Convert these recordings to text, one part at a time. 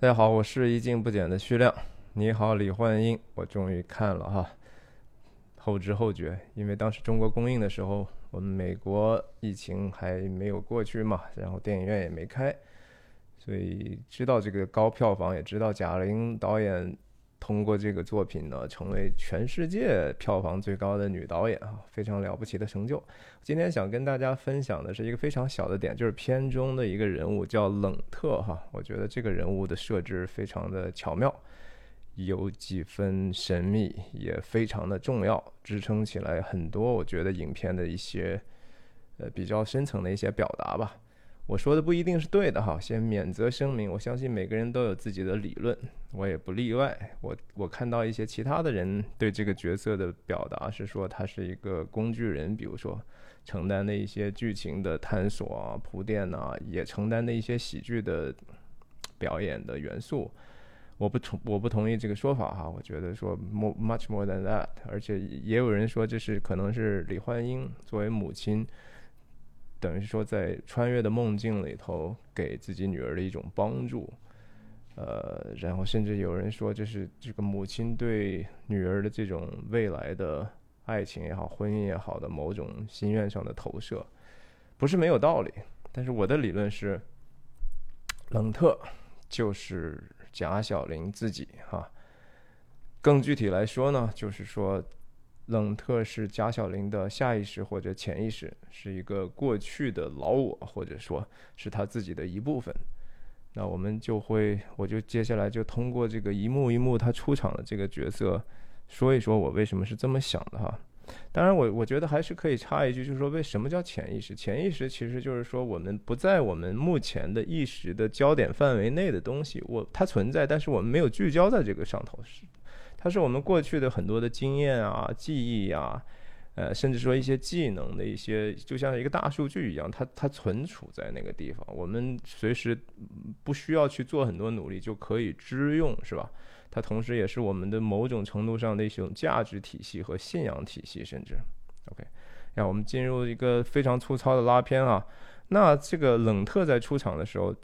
大家好，我是一镜不减的徐亮。你好，李焕英，我终于看了哈，后知后觉，因为当时中国公映的时候，我们美国疫情还没有过去嘛，然后电影院也没开，所以知道这个高票房，也知道贾玲导演。通过这个作品呢，成为全世界票房最高的女导演啊，非常了不起的成就。今天想跟大家分享的是一个非常小的点，就是片中的一个人物叫冷特哈。我觉得这个人物的设置非常的巧妙，有几分神秘，也非常的重要，支撑起来很多我觉得影片的一些呃比较深层的一些表达吧。我说的不一定是对的哈，先免责声明。我相信每个人都有自己的理论，我也不例外。我我看到一些其他的人对这个角色的表达是说他是一个工具人，比如说承担的一些剧情的探索啊、铺垫呐，也承担的一些喜剧的表演的元素。我不同我不同意这个说法哈，我觉得说 more much more than that。而且也有人说这是可能是李焕英作为母亲。等于说，在穿越的梦境里头，给自己女儿的一种帮助，呃，然后甚至有人说，这是这个母亲对女儿的这种未来的爱情也好、婚姻也好的某种心愿上的投射，不是没有道理。但是我的理论是，冷特就是贾小玲自己哈。更具体来说呢，就是说。冷特是贾小玲的下意识或者潜意识，是一个过去的老我，或者说是他自己的一部分。那我们就会，我就接下来就通过这个一幕一幕他出场的这个角色，说一说我为什么是这么想的哈。当然，我我觉得还是可以插一句，就是说为什么叫潜意识？潜意识其实就是说我们不在我们目前的意识的焦点范围内的东西，我它存在，但是我们没有聚焦在这个上头是。它是我们过去的很多的经验啊、记忆啊，呃，甚至说一些技能的一些，就像一个大数据一样，它它存储在那个地方，我们随时不需要去做很多努力就可以支用，是吧？它同时也是我们的某种程度上的一种价值体系和信仰体系，甚至，OK，让我们进入一个非常粗糙的拉片啊。那这个冷特在出场的时候。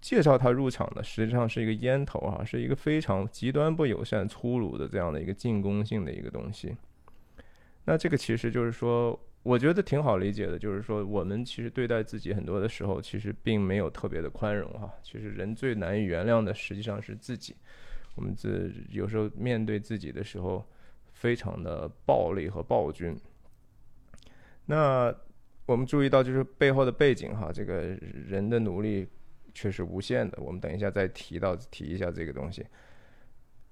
介绍他入场的实际上是一个烟头啊，是一个非常极端不友善、粗鲁的这样的一个进攻性的一个东西。那这个其实就是说，我觉得挺好理解的，就是说我们其实对待自己很多的时候，其实并没有特别的宽容哈。其实人最难以原谅的实际上是自己，我们这有时候面对自己的时候，非常的暴力和暴君。那我们注意到就是背后的背景哈，这个人的努力。却是无限的。我们等一下再提到提一下这个东西。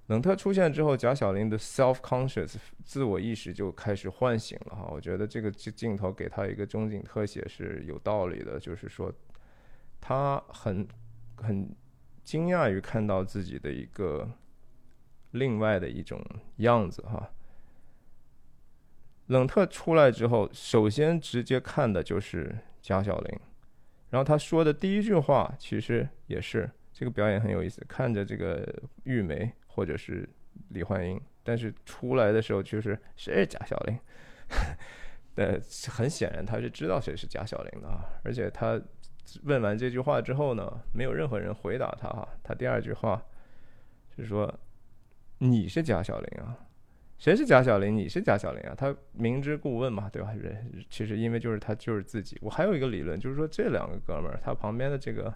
冷特出现之后，贾小玲的 self conscious 自我意识就开始唤醒了哈。我觉得这个镜镜头给他一个中景特写是有道理的，就是说他很很惊讶于看到自己的一个另外的一种样子哈。冷特出来之后，首先直接看的就是贾小玲。然后他说的第一句话，其实也是这个表演很有意思。看着这个玉梅或者是李焕英，但是出来的时候就是谁是贾小玲？呃，很显然他是知道谁是贾小玲的啊。而且他问完这句话之后呢，没有任何人回答他哈。他第二句话是说：“你是贾小玲啊。”谁是贾小玲？你是贾小玲啊？他明知故问嘛，对吧？人其实因为就是他就是自己。我还有一个理论，就是说这两个哥们儿，他旁边的这个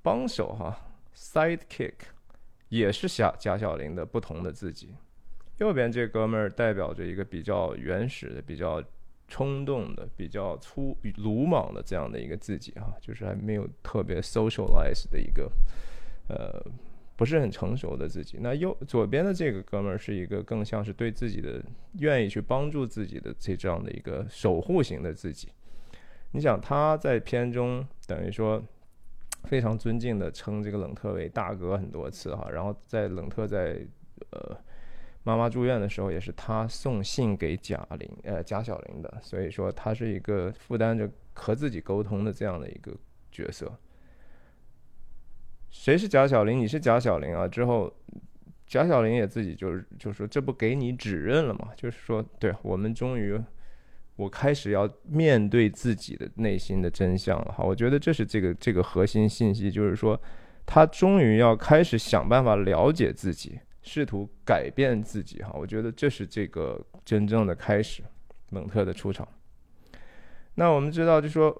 帮手哈，sidekick，也是贾贾小玲的不同的自己。右边这哥们儿代表着一个比较原始的、比较冲动的、比较粗鲁莽的这样的一个自己哈，就是还没有特别 socialize 的一个呃。不是很成熟的自己，那右左边的这个哥们儿是一个更像是对自己的愿意去帮助自己的这这样的一个守护型的自己。你想他在片中等于说非常尊敬的称这个冷特为大哥很多次哈，然后在冷特在呃妈妈住院的时候也是他送信给贾玲呃贾小玲的，所以说他是一个负担着和自己沟通的这样的一个角色。谁是贾小玲？你是贾小玲啊！之后，贾小玲也自己就是就说：“这不给你指认了吗？”就是说，对我们终于，我开始要面对自己的内心的真相了。哈，我觉得这是这个这个核心信息，就是说，他终于要开始想办法了解自己，试图改变自己哈。我觉得这是这个真正的开始，蒙特的出场。那我们知道，就说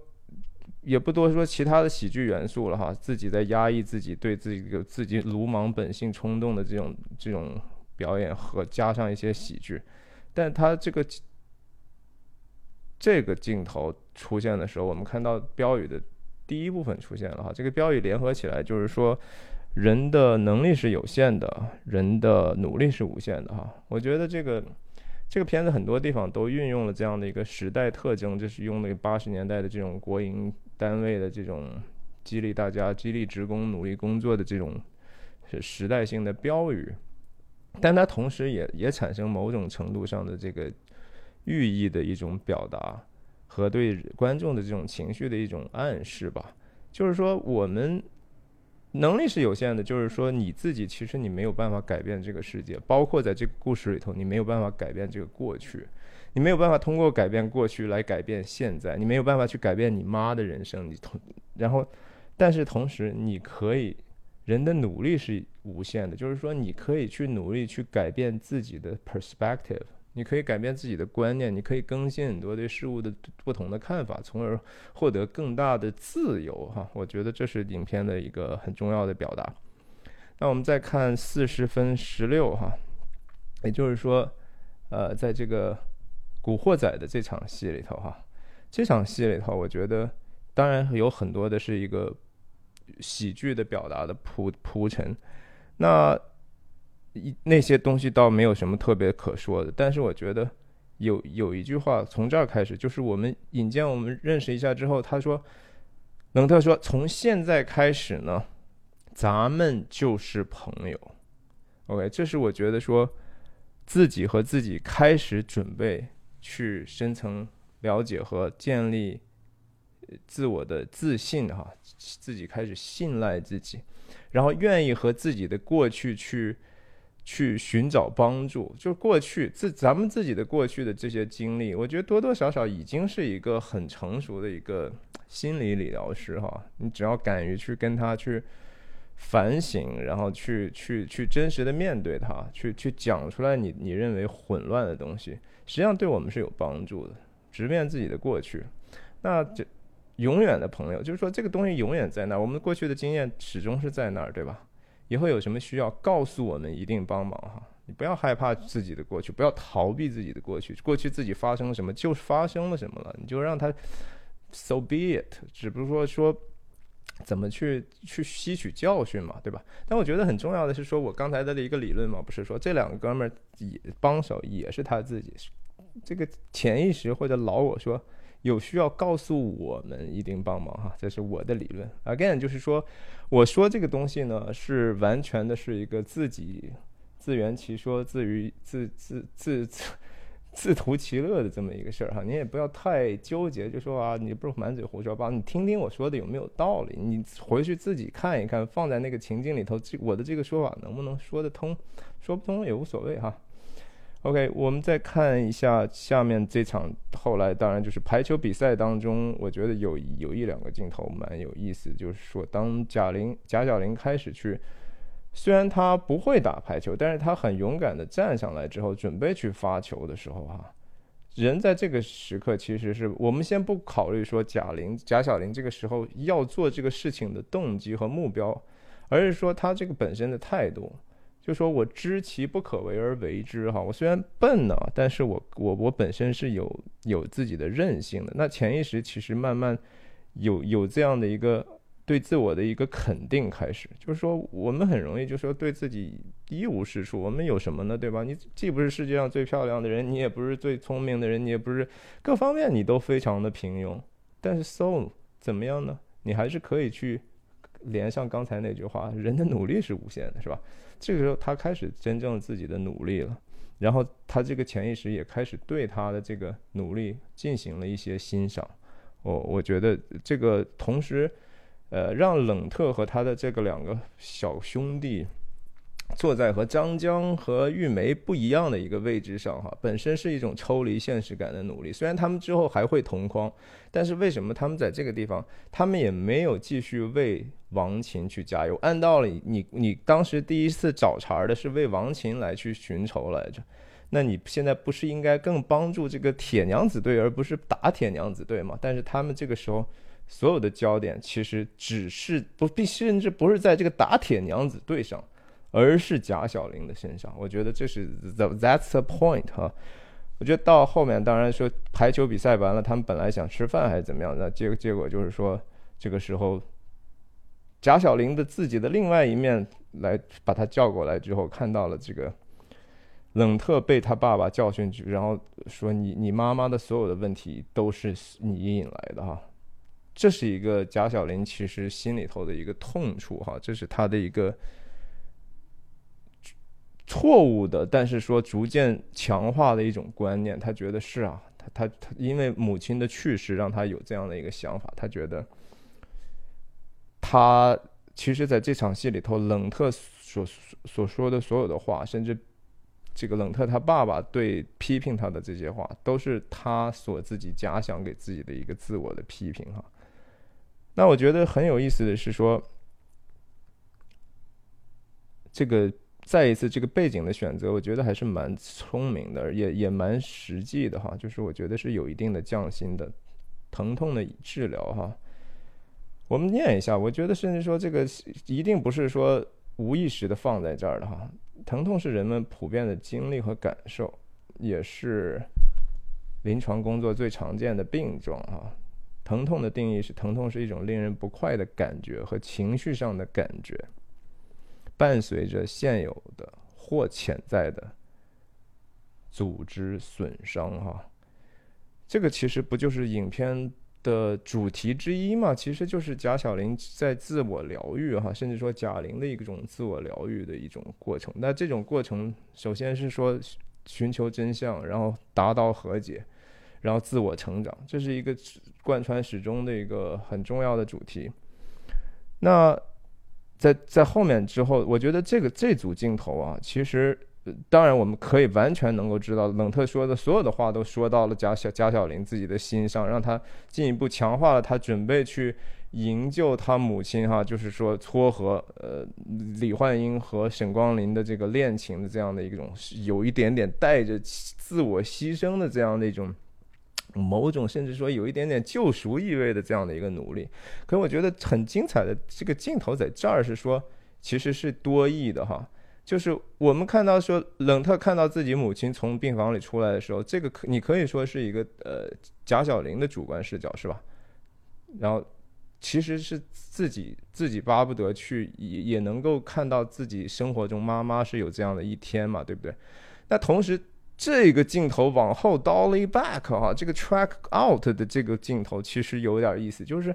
也不多说其他的喜剧元素了哈，自己在压抑自己对自己有自己鲁莽本性冲动的这种这种表演和加上一些喜剧，但他这个这个镜头出现的时候，我们看到标语的。第一部分出现了哈，这个标语联合起来就是说，人的能力是有限的，人的努力是无限的哈。我觉得这个这个片子很多地方都运用了这样的一个时代特征，就是用那个八十年代的这种国营单位的这种激励大家、激励职工努力工作的这种是时代性的标语，但它同时也也产生某种程度上的这个寓意的一种表达。和对观众的这种情绪的一种暗示吧，就是说我们能力是有限的，就是说你自己其实你没有办法改变这个世界，包括在这个故事里头，你没有办法改变这个过去，你没有办法通过改变过去来改变现在，你没有办法去改变你妈的人生，你同然后，但是同时你可以，人的努力是无限的，就是说你可以去努力去改变自己的 perspective。你可以改变自己的观念，你可以更新很多对事物的不同的看法，从而获得更大的自由。哈，我觉得这是影片的一个很重要的表达。那我们再看四十分十六哈，也就是说，呃，在这个《古惑仔》的这场戏里头哈，这场戏里头，我觉得当然有很多的是一个喜剧的表达的铺铺陈。那那些东西倒没有什么特别可说的，但是我觉得有有一句话从这儿开始，就是我们引荐我们认识一下之后，他说，冷特说，从现在开始呢，咱们就是朋友。OK，这是我觉得说自己和自己开始准备去深层了解和建立自我的自信哈，自己开始信赖自己，然后愿意和自己的过去去。去寻找帮助，就过去自咱们自己的过去的这些经历，我觉得多多少少已经是一个很成熟的一个心理理疗师哈。你只要敢于去跟他去反省，然后去去去真实的面对他，去去讲出来你你认为混乱的东西，实际上对我们是有帮助的。直面自己的过去，那这永远的朋友，就是说这个东西永远在那儿，我们过去的经验始终是在那儿，对吧？以后有什么需要，告诉我们，一定帮忙哈。你不要害怕自己的过去，不要逃避自己的过去。过去自己发生了什么，就是发生了什么了，你就让它 so be it。只不过说怎么去去吸取教训嘛，对吧？但我觉得很重要的是，说我刚才的一个理论嘛，不是说这两个哥们儿也帮手，也是他自己这个潜意识或者老我说。有需要告诉我们，一定帮忙哈，这是我的理论。Again，就是说，我说这个东西呢，是完全的是一个自己自圆其说、自娱自自自自自图其乐的这么一个事儿哈。你也不要太纠结，就说啊，你不是满嘴胡说八道，你听听我说的有没有道理？你回去自己看一看，放在那个情境里头，这我的这个说法能不能说得通？说不通也无所谓哈。OK，我们再看一下下面这场，后来当然就是排球比赛当中，我觉得有有一两个镜头蛮有意思，就是说当贾玲贾小玲开始去，虽然她不会打排球，但是她很勇敢的站上来之后，准备去发球的时候，哈，人在这个时刻其实是我们先不考虑说贾玲贾小玲这个时候要做这个事情的动机和目标，而是说她这个本身的态度。就说我知其不可为而为之，哈，我虽然笨呢，但是我我我本身是有有自己的韧性的。那潜意识其实慢慢有有这样的一个对自我的一个肯定开始，就是说我们很容易就说对自己一无是处。我们有什么呢？对吧？你既不是世界上最漂亮的人，你也不是最聪明的人，你也不是各方面你都非常的平庸。但是 so 怎么样呢？你还是可以去连上刚才那句话：人的努力是无限的，是吧？这个时候，他开始真正自己的努力了，然后他这个潜意识也开始对他的这个努力进行了一些欣赏。我我觉得这个同时，呃，让冷特和他的这个两个小兄弟坐在和张江和玉梅不一样的一个位置上，哈，本身是一种抽离现实感的努力。虽然他们之后还会同框，但是为什么他们在这个地方，他们也没有继续为王琴去加油？按道理，你你当时第一次找茬的是为王琴来去寻仇来着，那你现在不是应该更帮助这个铁娘子队，而不是打铁娘子队吗？但是他们这个时候所有的焦点其实只是不必，甚至不是在这个打铁娘子队上。而是贾小玲的身上，我觉得这是 the that's the point 哈。我觉得到后面，当然说排球比赛完了，他们本来想吃饭还是怎么样，那结结果就是说，这个时候贾小玲的自己的另外一面来把他叫过来之后，看到了这个冷特被他爸爸教训，然后说你你妈妈的所有的问题都是你引来的哈。这是一个贾小玲其实心里头的一个痛处哈，这是他的一个。错误的，但是说逐渐强化的一种观念，他觉得是啊，他他他，因为母亲的去世，让他有这样的一个想法，他觉得，他其实在这场戏里头，冷特所所说的所有的话，甚至这个冷特他爸爸对批评他的这些话，都是他所自己假想给自己的一个自我的批评哈。那我觉得很有意思的是说，这个。再一次，这个背景的选择，我觉得还是蛮聪明的，也也蛮实际的哈。就是我觉得是有一定的匠心的，疼痛的治疗哈。我们念一下，我觉得甚至说这个一定不是说无意识的放在这儿的哈。疼痛是人们普遍的经历和感受，也是临床工作最常见的病状哈。疼痛的定义是，疼痛是一种令人不快的感觉和情绪上的感觉。伴随着现有的或潜在的组织损伤，哈，这个其实不就是影片的主题之一嘛？其实就是贾小玲在自我疗愈，哈，甚至说贾玲的一种自我疗愈的一种过程。那这种过程，首先是说寻求真相，然后达到和解，然后自我成长，这是一个贯穿始终的一个很重要的主题。那。在在后面之后，我觉得这个这组镜头啊，其实当然我们可以完全能够知道，冷特说的所有的话都说到了贾小贾小玲自己的心上，让他进一步强化了他准备去营救他母亲哈，就是说撮合呃李焕英和沈光林的这个恋情的这样的一种有一点点带着自我牺牲的这样的一种。某种甚至说有一点点救赎意味的这样的一个努力，可我觉得很精彩的这个镜头在这儿是说，其实是多义的哈，就是我们看到说冷特看到自己母亲从病房里出来的时候，这个可你可以说是一个呃贾小玲的主观视角是吧？然后其实是自己自己巴不得去也也能够看到自己生活中妈妈是有这样的一天嘛，对不对？那同时。这个镜头往后 dolly back 哈，这个 track out 的这个镜头其实有点意思，就是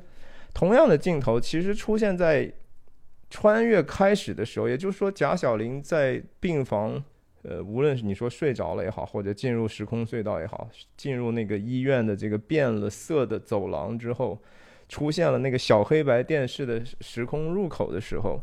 同样的镜头其实出现在穿越开始的时候，也就是说贾小玲在病房，呃，无论是你说睡着了也好，或者进入时空隧道也好，进入那个医院的这个变了色的走廊之后，出现了那个小黑白电视的时空入口的时候。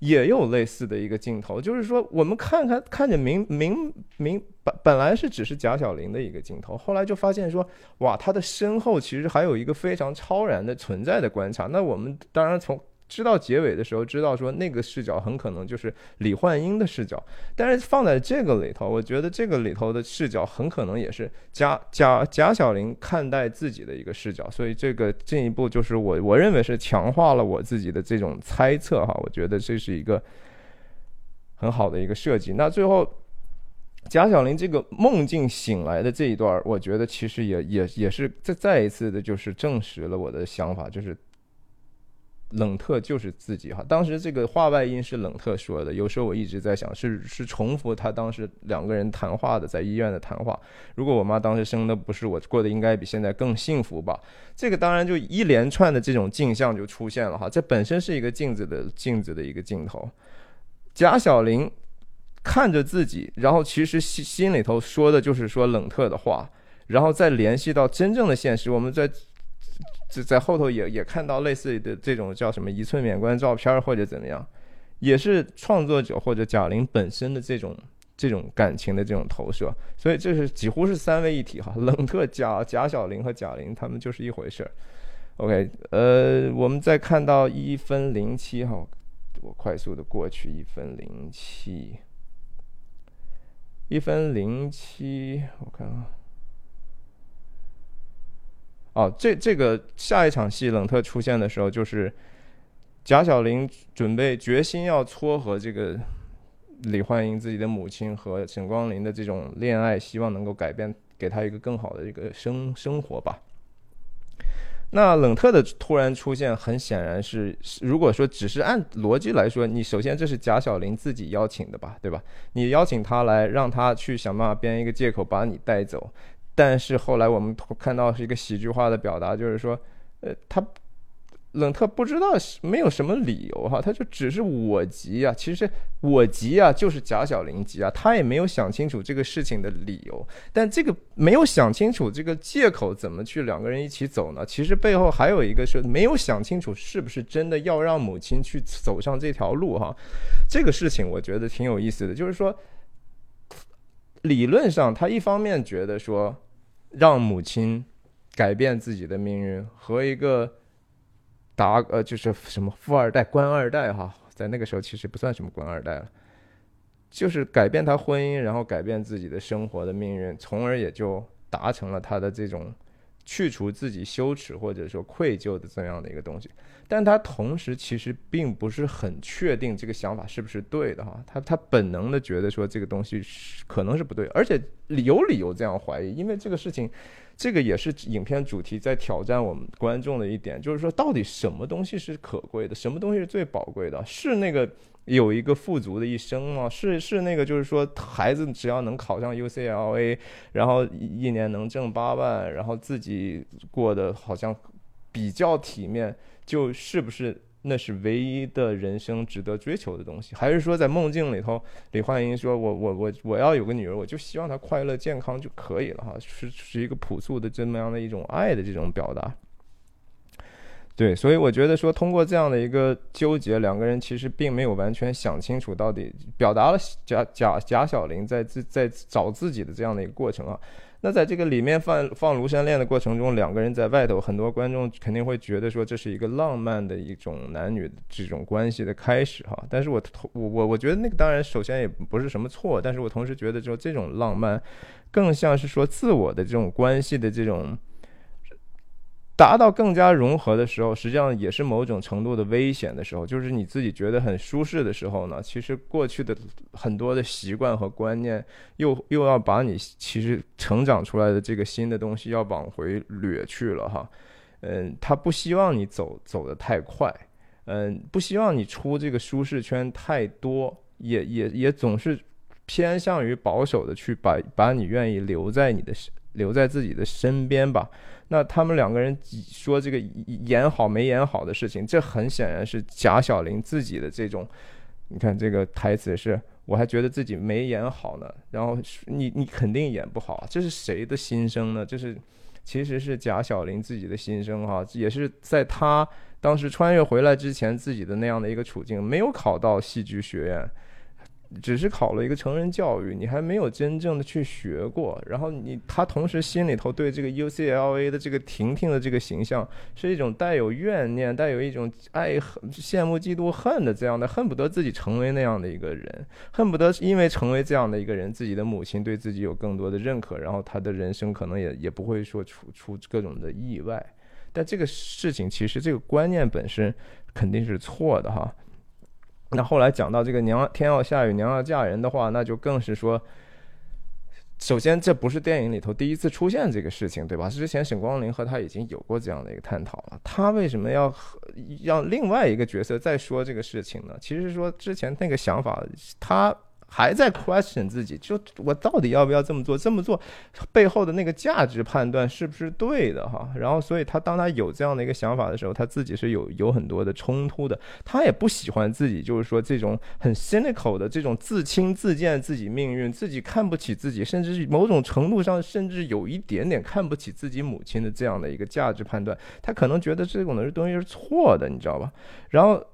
也有类似的一个镜头，就是说，我们看看看着明明明本本来是只是贾小玲的一个镜头，后来就发现说，哇，他的身后其实还有一个非常超然的存在的观察。那我们当然从。知道结尾的时候，知道说那个视角很可能就是李焕英的视角，但是放在这个里头，我觉得这个里头的视角很可能也是贾贾贾小玲看待自己的一个视角，所以这个进一步就是我我认为是强化了我自己的这种猜测哈，我觉得这是一个很好的一个设计。那最后贾小玲这个梦境醒来的这一段，我觉得其实也也也是再再一次的就是证实了我的想法，就是。冷特就是自己哈，当时这个话外音是冷特说的。有时候我一直在想，是是重复他当时两个人谈话的，在医院的谈话。如果我妈当时生的不是我，过得应该比现在更幸福吧？这个当然就一连串的这种镜像就出现了哈。这本身是一个镜子的镜子的一个镜头。贾小玲看着自己，然后其实心心里头说的就是说冷特的话，然后再联系到真正的现实，我们在。在在后头也也看到类似的这种叫什么一寸免冠照片或者怎么样，也是创作者或者贾玲本身的这种这种感情的这种投射，所以这是几乎是三位一体哈。冷特、贾贾小玲和贾玲他们就是一回事儿。OK，呃，我们再看到一分零七哈，我快速的过去一分零七，一分零七，我看啊。哦，这这个下一场戏冷特出现的时候，就是贾小玲准备决心要撮合这个李焕英自己的母亲和沈光林的这种恋爱，希望能够改变，给他一个更好的一个生生活吧。那冷特的突然出现，很显然是，如果说只是按逻辑来说，你首先这是贾小玲自己邀请的吧，对吧？你邀请他来，让他去想办法编一个借口把你带走。但是后来我们看到是一个喜剧化的表达，就是说，呃，他冷特不知道没有什么理由哈，他就只是我急啊，其实我急啊就是贾小玲急啊，他也没有想清楚这个事情的理由，但这个没有想清楚这个借口怎么去两个人一起走呢？其实背后还有一个是没有想清楚是不是真的要让母亲去走上这条路哈，这个事情我觉得挺有意思的，就是说，理论上他一方面觉得说。让母亲改变自己的命运，和一个达呃就是什么富二代、官二代哈，在那个时候其实不算什么官二代了，就是改变他婚姻，然后改变自己的生活的命运，从而也就达成了他的这种去除自己羞耻或者说愧疚的这样的一个东西。但他同时其实并不是很确定这个想法是不是对的哈，他他本能的觉得说这个东西是可能是不对，而且有理由这样怀疑，因为这个事情，这个也是影片主题在挑战我们观众的一点，就是说到底什么东西是可贵的，什么东西是最宝贵的？是那个有一个富足的一生吗？是是那个就是说孩子只要能考上 UCLA，然后一年能挣八万，然后自己过得好像比较体面。就是不是那是唯一的人生值得追求的东西，还是说在梦境里头，李焕英说我我我我要有个女儿，我就希望她快乐健康就可以了哈，是是一个朴素的这么样的一种爱的这种表达。对，所以我觉得说通过这样的一个纠结，两个人其实并没有完全想清楚到底表达了贾贾贾小玲在自在找自己的这样的一个过程啊。那在这个里面放放庐山恋的过程中，两个人在外头，很多观众肯定会觉得说这是一个浪漫的一种男女这种关系的开始哈。但是我我我我觉得那个当然首先也不是什么错，但是我同时觉得就这种浪漫，更像是说自我的这种关系的这种。达到更加融合的时候，实际上也是某种程度的危险的时候。就是你自己觉得很舒适的时候呢，其实过去的很多的习惯和观念，又又要把你其实成长出来的这个新的东西要往回掠去了哈。嗯，他不希望你走走得太快，嗯，不希望你出这个舒适圈太多，也也也总是偏向于保守的去把把你愿意留在你的留在自己的身边吧。那他们两个人说这个演好没演好的事情，这很显然是贾小玲自己的这种。你看这个台词是，我还觉得自己没演好呢。然后你你肯定演不好，这是谁的心声呢？这是其实是贾小玲自己的心声哈，也是在她当时穿越回来之前自己的那样的一个处境，没有考到戏剧学院。只是考了一个成人教育，你还没有真正的去学过。然后你他同时心里头对这个 UCLA 的这个婷婷的这个形象是一种带有怨念、带有一种爱恨、羡慕、嫉妒、恨的这样的，恨不得自己成为那样的一个人，恨不得因为成为这样的一个人，自己的母亲对自己有更多的认可，然后他的人生可能也也不会说出出各种的意外。但这个事情其实这个观念本身肯定是错的哈。那后来讲到这个娘天要下雨娘要嫁人的话，那就更是说，首先这不是电影里头第一次出现这个事情，对吧？之前沈光林和他已经有过这样的一个探讨了。他为什么要让另外一个角色再说这个事情呢？其实说之前那个想法，他。还在 question 自己，就我到底要不要这么做？这么做背后的那个价值判断是不是对的哈？然后，所以他当他有这样的一个想法的时候，他自己是有有很多的冲突的。他也不喜欢自己，就是说这种很 cynical 的这种自轻自贱自己命运，自己看不起自己，甚至是某种程度上甚至有一点点看不起自己母亲的这样的一个价值判断。他可能觉得这种的东西是错的，你知道吧？然后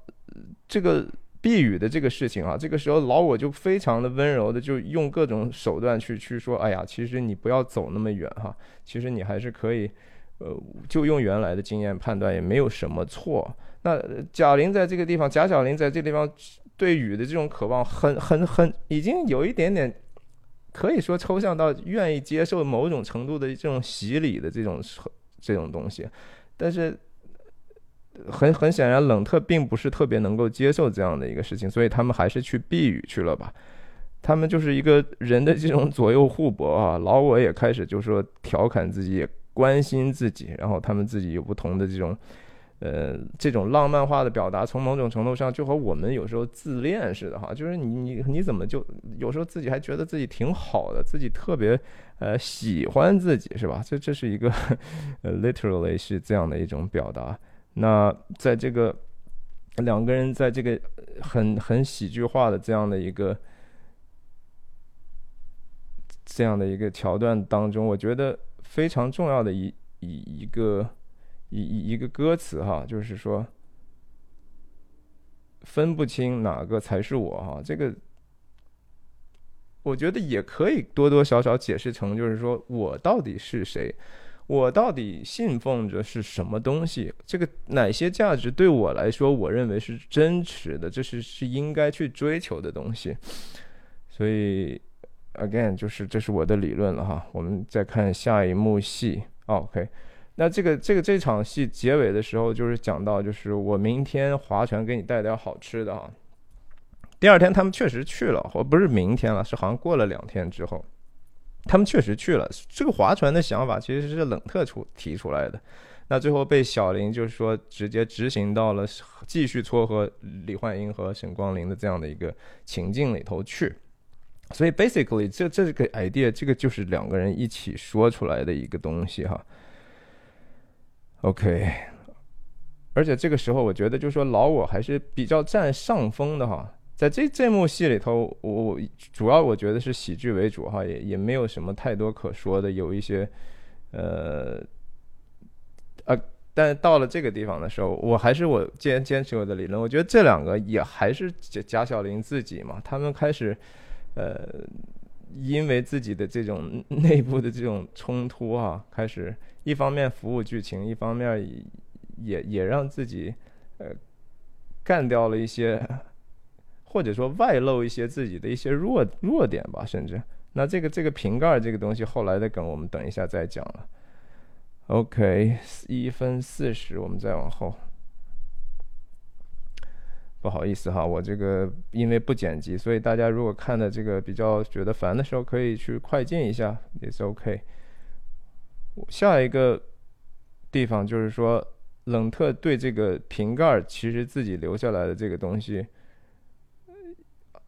这个。避雨的这个事情啊，这个时候老我就非常的温柔的，就用各种手段去去说，哎呀，其实你不要走那么远哈，其实你还是可以，呃，就用原来的经验判断也没有什么错。那贾玲在这个地方，贾小玲在这地方对雨的这种渴望，很很很，已经有一点点可以说抽象到愿意接受某种程度的这种洗礼的这种这种东西，但是。很很显然，冷特并不是特别能够接受这样的一个事情，所以他们还是去避雨去了吧。他们就是一个人的这种左右互搏啊。老我也开始就说调侃自己，也关心自己，然后他们自己有不同的这种，呃，这种浪漫化的表达，从某种程度上就和我们有时候自恋似的哈，就是你你你怎么就有时候自己还觉得自己挺好的，自己特别呃喜欢自己是吧？这这是一个 呃 literally 是这样的一种表达。那在这个两个人在这个很很喜剧化的这样的一个这样的一个桥段当中，我觉得非常重要的一一一个一一一个歌词哈，就是说分不清哪个才是我哈，这个我觉得也可以多多少少解释成就是说我到底是谁。我到底信奉着是什么东西？这个哪些价值对我来说，我认为是真实的，这是是应该去追求的东西。所以，again，就是这是我的理论了哈。我们再看下一幕戏，OK。那这个这个这场戏结尾的时候，就是讲到，就是我明天划船给你带点好吃的哈。第二天他们确实去了，我不是明天了，是好像过了两天之后。他们确实去了。这个划船的想法其实是冷特出提出来的，那最后被小林就是说直接执行到了继续撮合李焕英和沈光林的这样的一个情境里头去。所以 basically 这这个 idea 这个就是两个人一起说出来的一个东西哈。OK，而且这个时候我觉得就是说老我还是比较占上风的哈。在这这幕戏里头，我我主要我觉得是喜剧为主哈，也也没有什么太多可说的，有一些，呃，呃，但到了这个地方的时候，我还是我坚坚持我的理论，我觉得这两个也还是贾贾小玲自己嘛，他们开始，呃，因为自己的这种内部的这种冲突啊，开始一方面服务剧情，一方面也也让自己呃干掉了一些。或者说外露一些自己的一些弱弱点吧，甚至那这个这个瓶盖这个东西后来的梗，我们等一下再讲了。OK，一分四十，我们再往后。不好意思哈，我这个因为不剪辑，所以大家如果看的这个比较觉得烦的时候，可以去快进一下，也是 OK。下一个地方就是说，冷特对这个瓶盖其实自己留下来的这个东西。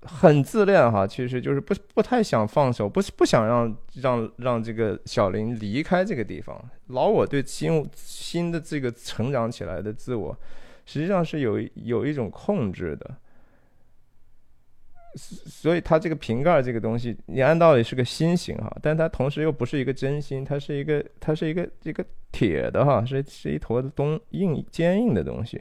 很自恋哈，其实就是不不太想放手，不是不想让让让这个小林离开这个地方。老我对新新的这个成长起来的自我，实际上是有有一种控制的。所以它这个瓶盖这个东西，你按道理是个心形哈，但它同时又不是一个真心，它是一个它是一个一个铁的哈，是是一坨东硬坚硬的东西。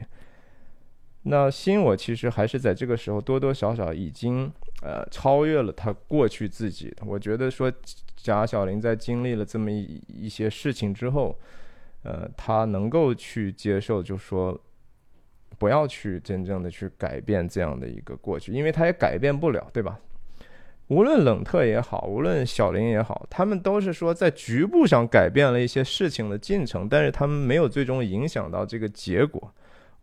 那新我其实还是在这个时候多多少少已经呃超越了他过去自己。我觉得说贾小玲在经历了这么一一些事情之后，呃，他能够去接受，就说不要去真正的去改变这样的一个过去，因为他也改变不了，对吧？无论冷特也好，无论小林也好，他们都是说在局部上改变了一些事情的进程，但是他们没有最终影响到这个结果。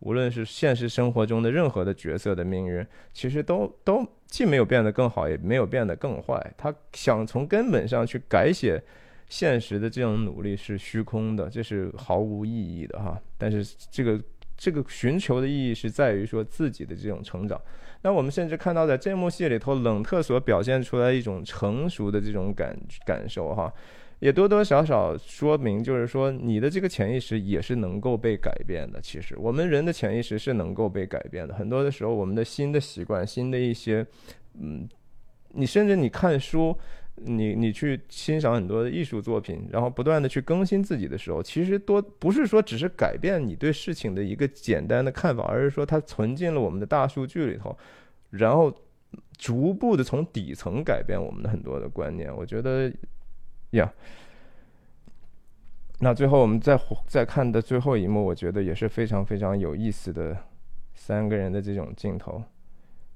无论是现实生活中的任何的角色的命运，其实都都既没有变得更好，也没有变得更坏。他想从根本上去改写现实的这种努力是虚空的，这是毫无意义的哈。但是这个这个寻求的意义是在于说自己的这种成长。那我们甚至看到在这幕戏里头，冷特所表现出来一种成熟的这种感感受哈。也多多少少说明，就是说你的这个潜意识也是能够被改变的。其实我们人的潜意识是能够被改变的。很多的时候，我们的新的习惯、新的一些，嗯，你甚至你看书，你你去欣赏很多的艺术作品，然后不断的去更新自己的时候，其实多不是说只是改变你对事情的一个简单的看法，而是说它存进了我们的大数据里头。然后逐步的从底层改变我们的很多的观念。我觉得，呀，那最后我们再再看的最后一幕，我觉得也是非常非常有意思的三个人的这种镜头。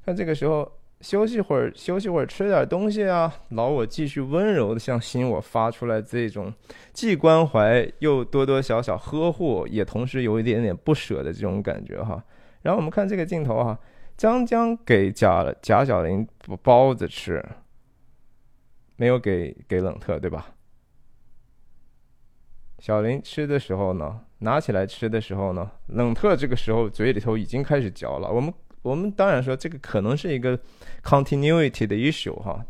看这个时候。休息会儿，休息会儿，吃点东西啊！老我继续温柔的向新我发出来这种既关怀又多多少少呵护，也同时有一点点不舍的这种感觉哈。然后我们看这个镜头啊，江江给贾贾小玲包子吃，没有给给冷特对吧？小林吃的时候呢，拿起来吃的时候呢，冷特这个时候嘴里头已经开始嚼了。我们。我们当然说这个可能是一个 continuity 的 issue 哈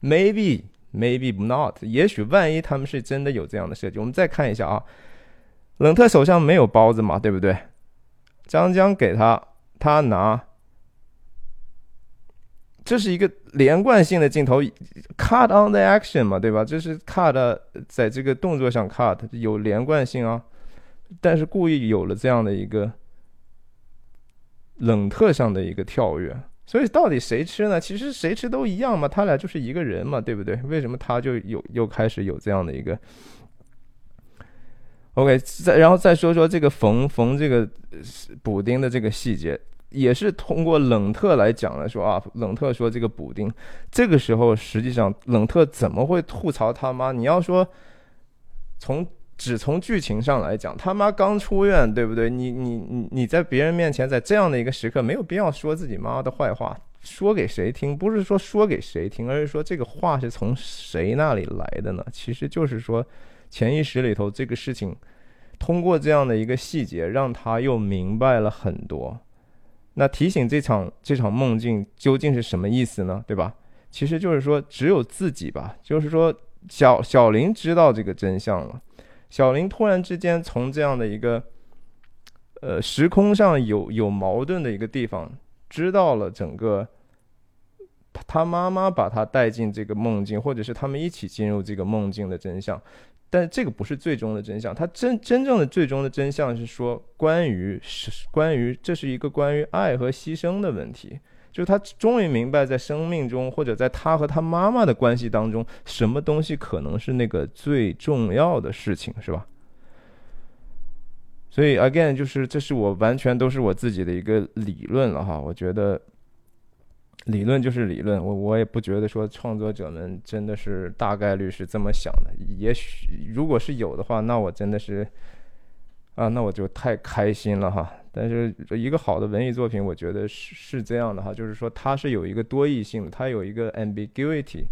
，maybe maybe not，也许万一他们是真的有这样的设计，我们再看一下啊，冷特手上没有包子嘛，对不对？张江给他，他拿，这是一个连贯性的镜头，cut on the action 嘛，对吧？这是 cut 在这个动作上 cut 有连贯性啊，但是故意有了这样的一个。冷特上的一个跳跃，所以到底谁吃呢？其实谁吃都一样嘛，他俩就是一个人嘛，对不对？为什么他就有又开始有这样的一个？OK，再然后再说说这个缝缝这个补丁的这个细节，也是通过冷特来讲了，说啊，冷特说这个补丁，这个时候实际上冷特怎么会吐槽他妈？你要说从。只从剧情上来讲，他妈刚出院，对不对？你你你你在别人面前，在这样的一个时刻，没有必要说自己妈的坏话，说给谁听？不是说说给谁听，而是说这个话是从谁那里来的呢？其实就是说，潜意识里头这个事情，通过这样的一个细节，让他又明白了很多。那提醒这场这场梦境究竟是什么意思呢？对吧？其实就是说，只有自己吧，就是说，小小林知道这个真相了。小林突然之间从这样的一个，呃，时空上有有矛盾的一个地方，知道了整个他妈妈把他带进这个梦境，或者是他们一起进入这个梦境的真相，但这个不是最终的真相。他真真正的最终的真相是说，关于是关于这是一个关于爱和牺牲的问题。就他终于明白，在生命中，或者在他和他妈妈的关系当中，什么东西可能是那个最重要的事情，是吧？所以，again，就是这是我完全都是我自己的一个理论了哈。我觉得理论就是理论，我我也不觉得说创作者们真的是大概率是这么想的。也许如果是有的话，那我真的是啊，那我就太开心了哈。但是一个好的文艺作品，我觉得是是这样的哈，就是说它是有一个多义性的，它有一个 ambiguity，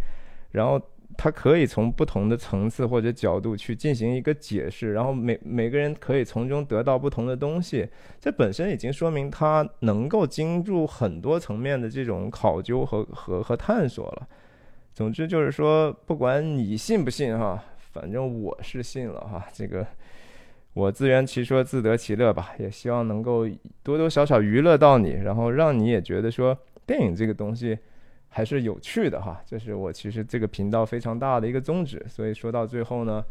然后它可以从不同的层次或者角度去进行一个解释，然后每每个人可以从中得到不同的东西，这本身已经说明它能够经住很多层面的这种考究和和和探索了。总之就是说，不管你信不信哈，反正我是信了哈，这个。我自圆其说，自得其乐吧，也希望能够多多少少娱乐到你，然后让你也觉得说电影这个东西还是有趣的哈。这是我其实这个频道非常大的一个宗旨。所以说到最后呢，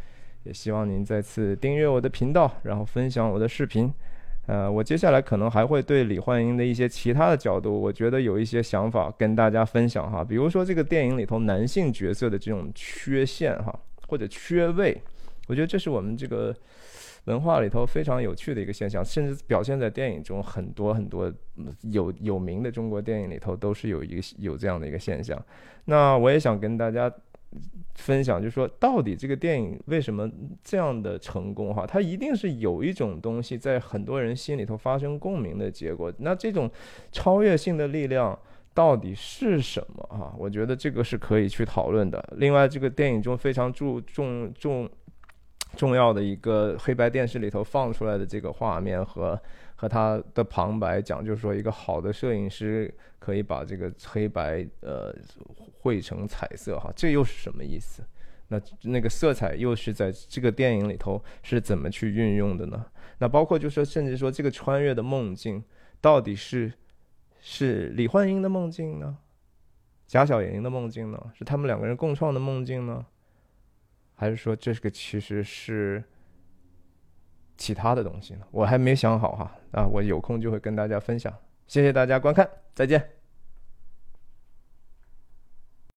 也希望您再次订阅我的频道，然后分享我的视频。呃，我接下来可能还会对李焕英的一些其他的角度，我觉得有一些想法跟大家分享哈。比如说这个电影里头男性角色的这种缺陷哈，或者缺位，我觉得这是我们这个。文化里头非常有趣的一个现象，甚至表现在电影中，很多很多有有名的中国电影里头都是有一个有这样的一个现象。那我也想跟大家分享，就是说到底这个电影为什么这样的成功？哈，它一定是有一种东西在很多人心里头发生共鸣的结果。那这种超越性的力量到底是什么？啊，我觉得这个是可以去讨论的。另外，这个电影中非常注重重。重要的一个黑白电视里头放出来的这个画面和和他的旁白讲，就是说一个好的摄影师可以把这个黑白呃绘成彩色哈，这又是什么意思？那那个色彩又是在这个电影里头是怎么去运用的呢？那包括就说甚至说这个穿越的梦境到底是是李焕英的梦境呢？贾小玲的梦境呢？是他们两个人共创的梦境呢？还是说这个其实是其他的东西呢？我还没想好哈，啊，我有空就会跟大家分享。谢谢大家观看，再见。